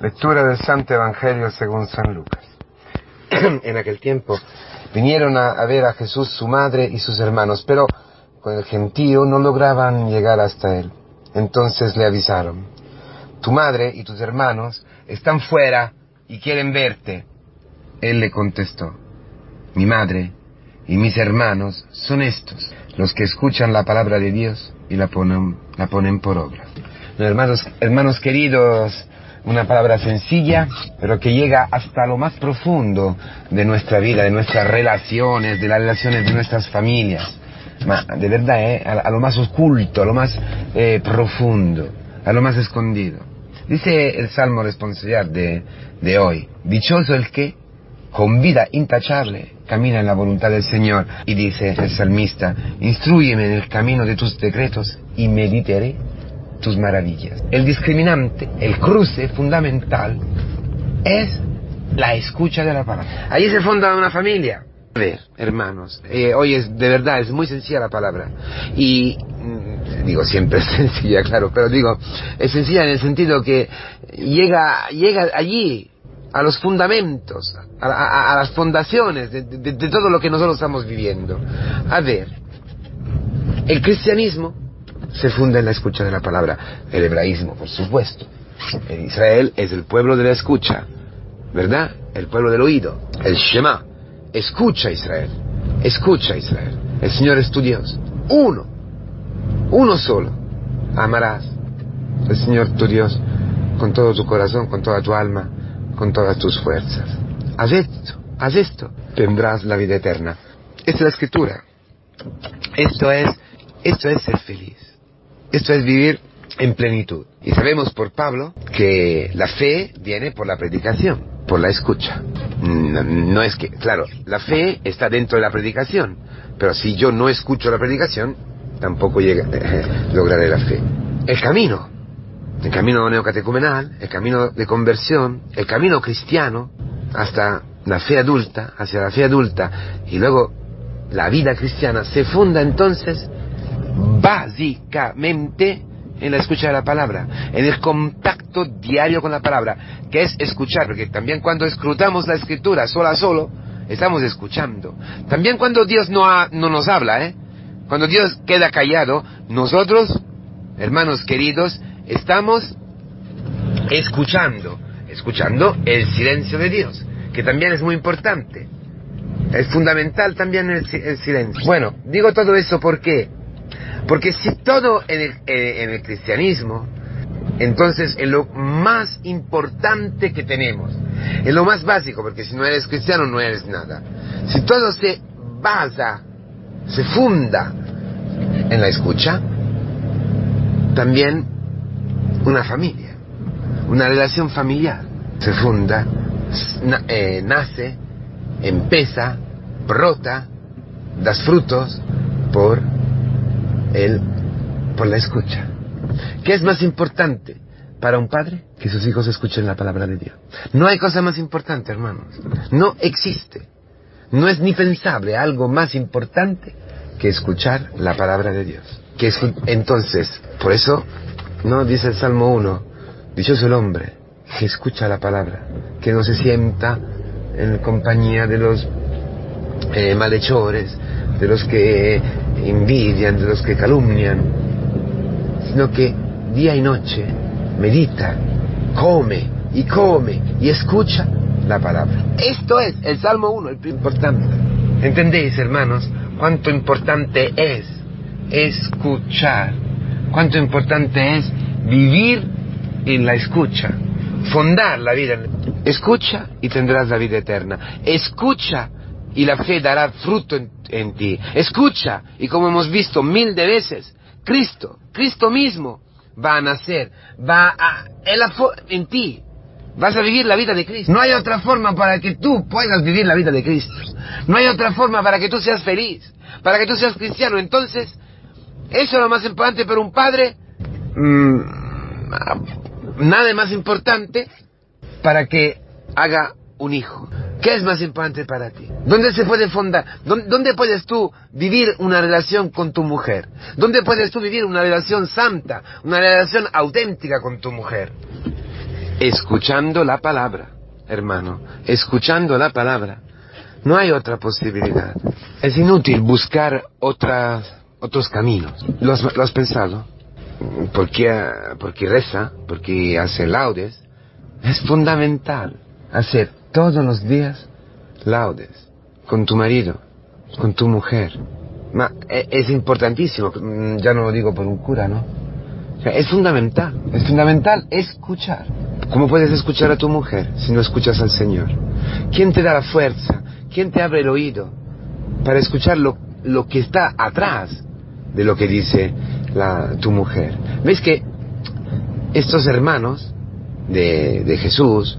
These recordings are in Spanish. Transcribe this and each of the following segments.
Lectura del Santo Evangelio según San Lucas. en aquel tiempo vinieron a, ver a Jesús su madre y sus hermanos, pero con el gentío no lograban llegar hasta él. Entonces le avisaron, tu madre y tus hermanos están fuera y quieren verte. Él le contestó, mi madre y mis hermanos son estos, los que escuchan la palabra de Dios y la ponen, la ponen por obra. Hermanos, hermanos queridos, una palabra sencilla, pero que llega hasta lo más profundo de nuestra vida, de nuestras relaciones, de las relaciones de nuestras familias. de verdad, ¿eh? a, lo más oculto, a lo más eh, profundo, a lo más escondido. Dice el Salmo responsorial de, de hoy, dichoso el que, con vida intachable, camina en la voluntad del Señor. Y dice el salmista, instruyeme en el camino de tus decretos y meditaré tus maravillas. El discriminante, el cruce fundamental es la escucha de la palabra. Ahí se funda una familia. A ver, hermanos, eh, hoy es de verdad, es muy sencilla la palabra. Y mm, digo, siempre es sencilla, claro, pero digo, es sencilla en el sentido que llega, llega allí, a los fundamentos, a, las fundaciones de todo lo que nosotros estamos viviendo. A ver, el cristianismo se funda en la escucha de la palabra. El hebraísmo, por supuesto. En Israel es el pueblo de la escucha, ¿verdad? El pueblo del oído. El Shema. Escucha Israel. Escucha Israel. El Señor es tu Dios. Uno. Uno solo. Amarás al Señor tu Dios con todo tu corazón, con toda tu alma, con todas tus fuerzas. Haz esto, haz esto, tendrás la vida eterna. Esta es la escritura. Esto es, esto es ser feliz. Esto es vivir en plenitud. Y sabemos por Pablo que la fe viene por la predicación, por la escucha. No, es que, claro, la fe está dentro de la predicación, pero si yo no escucho la predicación, tampoco llega, lograré la fe. El camino, el camino neocatecumenal, el camino de conversión, el camino cristiano, hasta la fe adulta, hacia la fe adulta, y luego la vida cristiana se funda entonces básicamente en la escucha de la palabra, en el contacto diario con la palabra, que es escuchar, porque también cuando escrutamos la escritura solo a solo, estamos escuchando. También cuando Dios no, no nos habla, ¿eh? cuando Dios queda callado, nosotros, hermanos queridos, estamos escuchando, escuchando el silencio de Dios, que también es muy importante. Es fundamental también el, el silencio. Bueno, digo todo eso porque porque si todo en el, eh, en el cristianismo, entonces en lo más importante que tenemos, en lo más básico, porque si no eres cristiano no eres nada, si todo se basa, se funda en la escucha, también una familia, una relación familiar se funda, eh, nace, empieza, brota, das frutos por él por la escucha. ¿Qué es más importante para un padre? Que sus hijos escuchen la palabra de Dios. No hay cosa más importante, hermanos. No existe. No es ni pensable algo más importante que escuchar la palabra de Dios. Que entonces, por eso, no dice el Salmo 1, dichoso el hombre que escucha la palabra, que no se sienta en compañía de los eh, malhechores, de los que envidian, de los que calumnian, sino que día y noche medita, come y come y escucha la palabra. Esto es el Salmo 1, el importante. ¿Entendéis, hermanos, cuánto importante es escuchar? Cuánto importante es vivir en la escucha, fondar la vida. Escucha y tendrás la vida eterna. Escucha y la fe dará fruto en, ti. Escucha, y como hemos visto mil de veces, Cristo, Cristo mismo va a nacer, va a, en ti. Vas a vivir la vida de Cristo. No hay otra forma para que tú puedas vivir la vida de Cristo. No hay otra forma para que tú seas feliz, para que tú seas cristiano. Entonces, eso es lo más importante para un padre. Mm, nada más importante para que haga un hijo. ¿Qué es más importante para ti? ¿Dónde se puede fundar? ¿Dónde, puedes tú vivir una relación con tu mujer? ¿Dónde puedes tú vivir una relación santa, una relación auténtica con tu mujer? escuchando la palabra, hermano, escuchando la palabra. No hay otra posibilidad. Es inútil buscar otras, otros caminos. ¿Lo has, pensado? Porque, porque reza, porque hace laudes. Es fundamental hacer todos los días laudes con tu marido, con tu mujer. E, es importantísimo, mm, ya no lo digo por un cura, ¿no? es fundamental, es fundamental escuchar. ¿Cómo puedes escuchar a tu mujer si no escuchas al Señor? ¿Quién te da la fuerza? ¿Quién te abre el oído para escuchar lo, que está atrás de lo que dice la, tu mujer? ¿Ves que estos hermanos de, Jesús,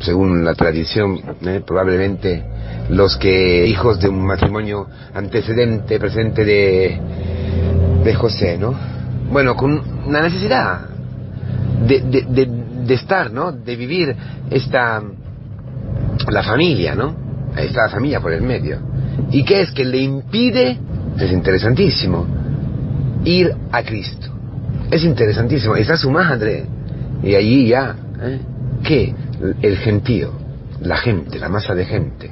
según la tradición, ¿eh? probablemente los que hijos de un matrimonio antecedente, presente de, de José, ¿no? Bueno, con una necesidad de, de, de, estar, ¿no? De vivir esta, la familia, ¿no? Está la familia por el medio. ¿Y qué es que le impide? Es interesantísimo. Ir a Cristo. Es interesantísimo. Está su madre. Y allí ya, ¿eh? ¿Qué? El gentío. La gente, la masa de gente.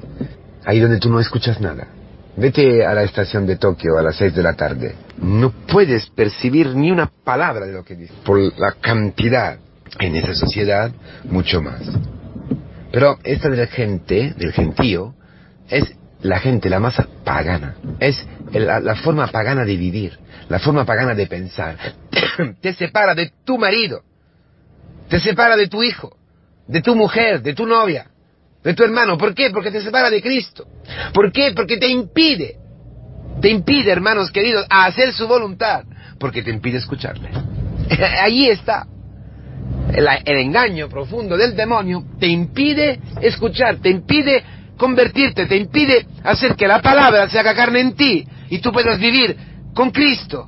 Ahí donde tú no escuchas nada. Vete a la estación de Tokio a las seis de la tarde. No puedes percibir ni una palabra de lo que dice. Por la cantidad. En esa sociedad, mucho más. Pero esta de la gente, del gentío, es la gente, la masa pagana. Es la, forma pagana de vivir, la forma pagana de pensar. te separa de tu marido, te separa de tu hijo, de tu mujer, de tu novia, de tu hermano. ¿Por qué? Porque te separa de Cristo. ¿Por qué? Porque te impide, te impide, hermanos queridos, a hacer su voluntad, porque te impide escucharle. Allí está. El, el, engaño profundo del demonio te impide escuchar, te impide convertirte, te impide hacer que la palabra se haga carne en ti y tú puedas vivir con Cristo,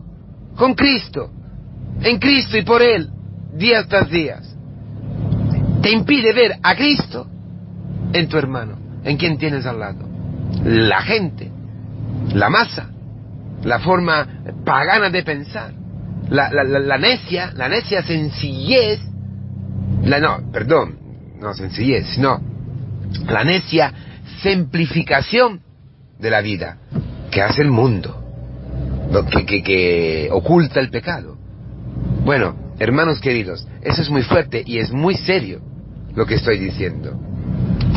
con Cristo, en Cristo y por Él, días tras días. Te impide ver a Cristo en tu hermano, en quien tienes al lado. La gente, la masa, la forma pagana de pensar, la, necia, la necia sencillez, la no, perdón, no sencillez, no, la necia simplificación de la vida que hace el mundo, que, que, que oculta el pecado. Bueno, hermanos queridos, eso es muy fuerte y es muy serio lo que estoy diciendo.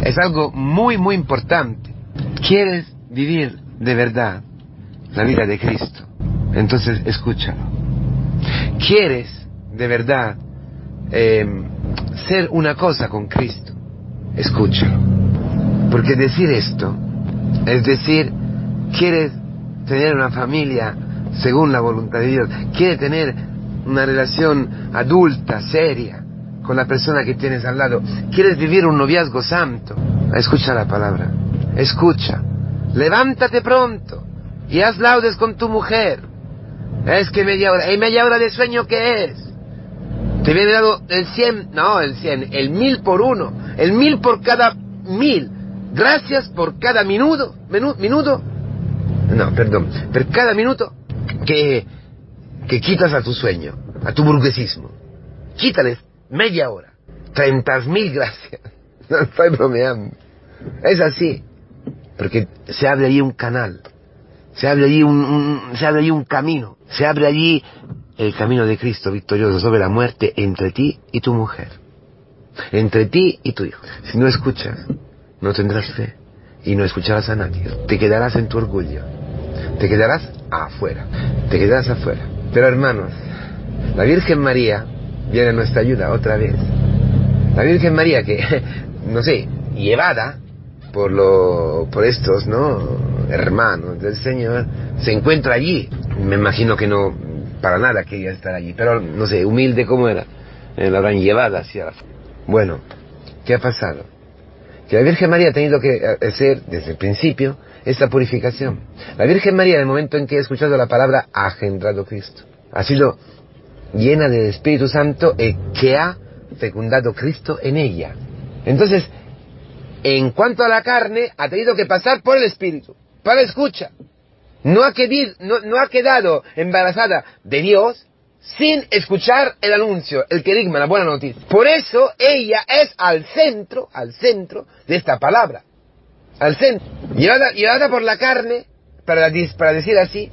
Es algo muy, muy importante. ¿Quieres vivir de verdad la vida de Cristo? Entonces escúchalo. ¿Quieres de verdad em, ser una cosa con Cristo? Escúchalo. Porque decir esto es decir, quieres tener una familia según la voluntad de Dios, quieres tener una relación adulta, seria, con la persona que tienes al lado. ¿Quieres vivir un noviazgo santo? Escucha la palabra. Escucha. Levántate pronto y haz laudes con tu mujer. Es que media hora. ¿Y media hora de sueño qué es? Te viene dado el cien, no, el cien, el mil por uno, el mil por cada mil. Gracias por cada minuto, minuto, no, perdón, por cada minuto que, que quitas a tu sueño, a tu burguesismo. Quítales media hora. Treinta mil gracias. No estoy bromeando. Es así. Porque se abre allí un canal. Se abre allí un, se abre allí un camino. Se abre allí el camino de Cristo victorioso sobre la muerte entre ti y tu mujer. Entre ti y tu hijo. Si no escuchas, no tendrás fe. Y no escucharás a nadie. Te quedarás en tu orgullo. Te quedarás afuera. Te quedarás afuera. Pero hermanos, la Virgen María viene a nuestra ayuda otra vez. La Virgen María que, no sé, llevada por, lo, por estos, ¿no? Hermanos del Señor, se encuentra allí. Me imagino que no, para nada quería estar allí, pero no sé, humilde como era, eh, la habrán llevado hacia la... Bueno, ¿qué ha pasado? Que la Virgen María ha tenido que hacer desde el principio esta purificación. La Virgen María, en el momento en que ha escuchado la palabra, ha engendrado Cristo. Ha sido llena del Espíritu Santo y que ha fecundado Cristo en ella. Entonces, en cuanto a la carne, ha tenido que pasar por el Espíritu, para escucha. No ha, quedado, no, ha quedado embarazada de Dios, sin escuchar el anuncio, el querigma, la buena noticia. Por eso ella es al centro, al centro de esta palabra. Al centro. Llevada, llevada por la carne, para decir así,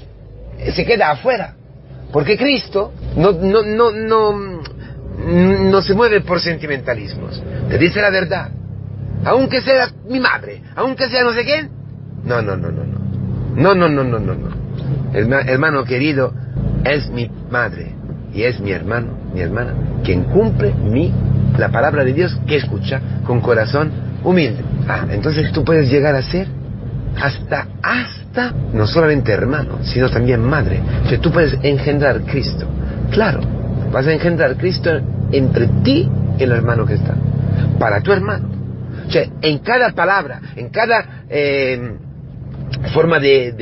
se queda afuera. Porque Cristo no, no, no, no, no se mueve por sentimentalismos. Te dice la verdad. Aunque sea mi madre, aunque sea no sé quién. No, no, no, no, no. No, no, no, no, no, no. hermano querido, es mi madre y es mi hermano, mi hermana, quien cumple mi, la palabra de Dios que escucha con corazón humilde. Ah, entonces tú puedes llegar a ser hasta, hasta, no solamente hermano, sino también madre. que tú puedes engendrar Cristo. Claro, vas a engendrar Cristo entre ti y el hermano que está. Para tu hermano. O sea, en cada palabra, en cada eh, forma de,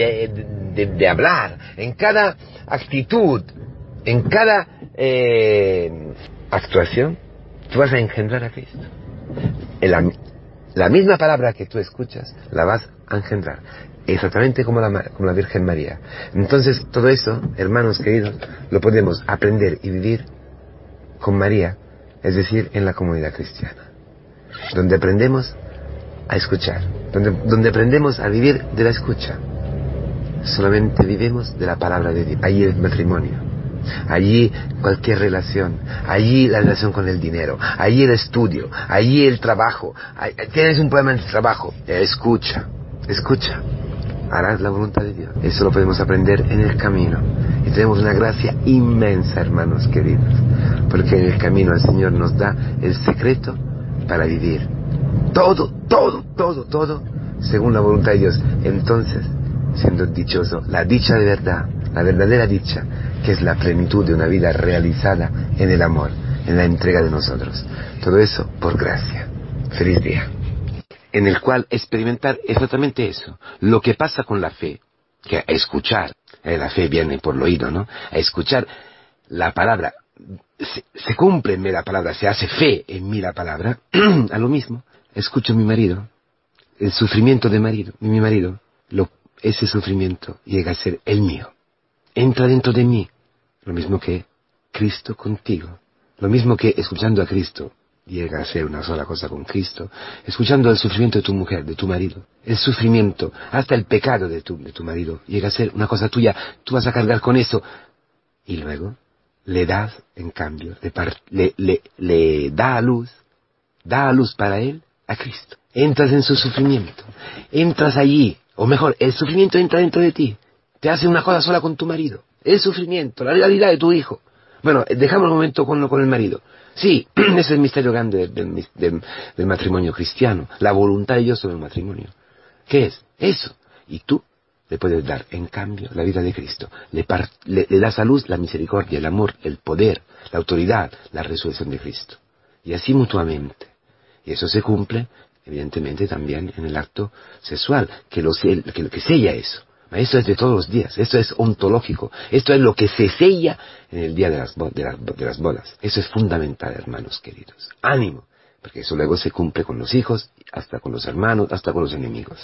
de, hablar, en cada actitud, en cada eh, actuación, tú vas a engendrar a Cristo. La, misma palabra que tú escuchas, la vas a engendrar. Exactamente como la, Virgen María. Entonces, todo eso, hermanos queridos, lo podemos aprender y vivir con María, es decir, en la comunidad cristiana, donde aprendemos a escuchar, donde, donde aprendemos a vivir de la escucha. Solamente vivimos de la palabra de Dios. Ahí el matrimonio. Allí cualquier relación, allí la relación con el dinero, allí el estudio, allí el trabajo. Tienes un problema en el trabajo, escucha, escucha. Harás la voluntad de Dios. Eso lo podemos aprender en el camino. Y tenemos una gracia inmensa, hermanos queridos. Porque en el camino el Señor nos da el secreto para vivir. Todo, todo, todo, todo, según la voluntad de Dios. Entonces, siendo dichoso, la dicha de verdad, la verdadera dicha, que es la plenitud de una vida realizada en el amor, en la entrega de nosotros. Todo eso por gracia. Feliz día. En el cual experimentar exactamente eso, lo que pasa con la fe, que a escuchar, eh, la fe viene por el oído, ¿no? A escuchar la palabra, se, cumple en mí la palabra, se hace fe en mí la palabra, a lo mismo, escucho a mi marido, el sufrimiento de marido, mi marido, ese sufrimiento llega a ser el mío entra dentro de mí, lo mismo que Cristo contigo, lo mismo que escuchando a Cristo llega a ser una sola cosa con Cristo, escuchando el sufrimiento de tu mujer, de tu marido, el sufrimiento, hasta el pecado de tu, marido, llega a ser una cosa tuya, tú vas a cargar con eso, y luego le das, en cambio, le, le, le da a luz, da a luz para él a Cristo. Entras en su sufrimiento, entras allí, o mejor, el sufrimiento entra dentro de ti, te hace una cosa sola con tu marido. El sufrimiento, la realidad de tu hijo. Bueno, dejamos un momento con, con el marido. Sí, ese es el misterio grande del, matrimonio cristiano, la voluntad de Dios sobre el matrimonio. ¿Qué es? Eso. Y tú le puedes dar, en cambio, la vida de Cristo. Le, le, das a luz la misericordia, el amor, el poder, la autoridad, la resurrección de Cristo. Y así mutuamente. Y eso se cumple, evidentemente, también en el acto sexual, que, lo, que, que sella eso. Esto es de todos los días, esto es ontológico, esto es lo que se sella en el día de las, de, las bodas. Eso es fundamental, hermanos queridos. Ánimo, porque eso luego se cumple con los hijos, hasta con los hermanos, hasta con los enemigos.